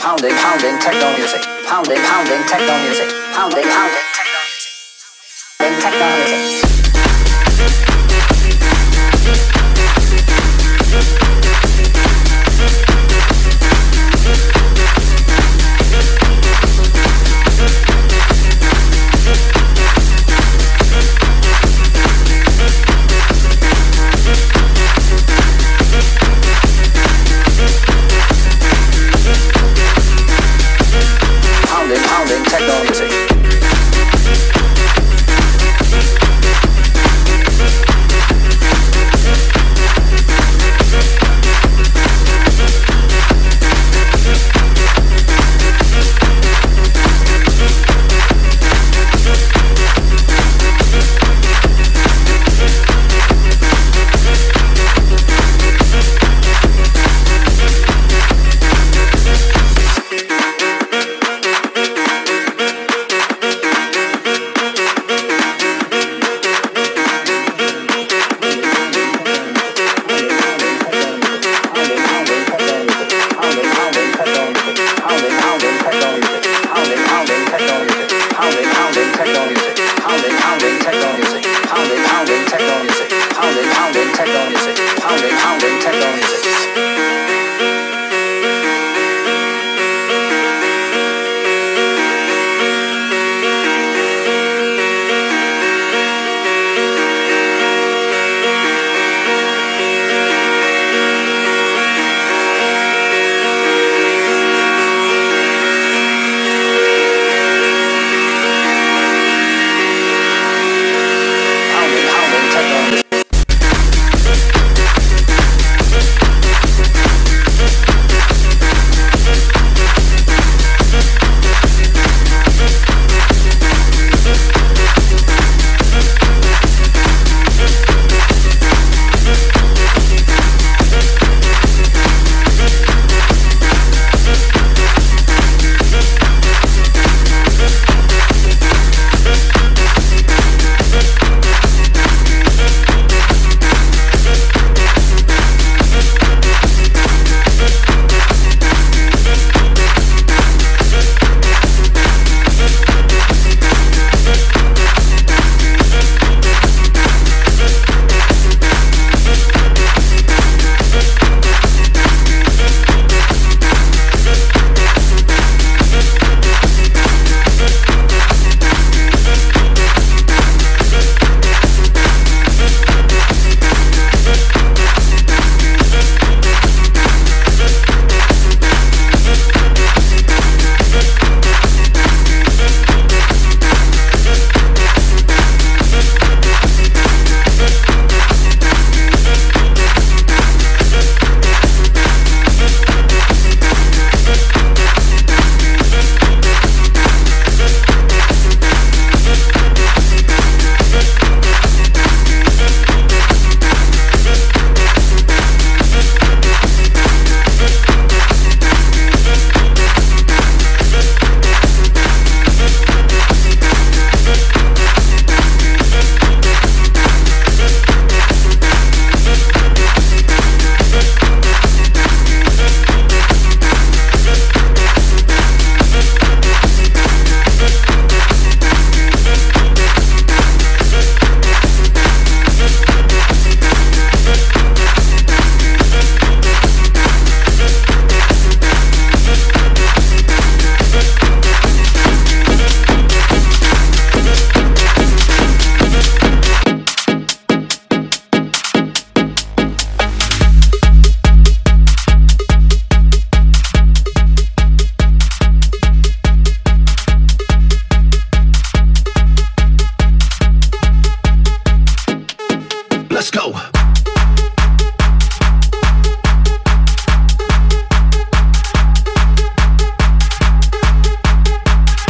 pounding, pounding techno music, pounding, pounding techno music, pounding, pounding techno music, techno music.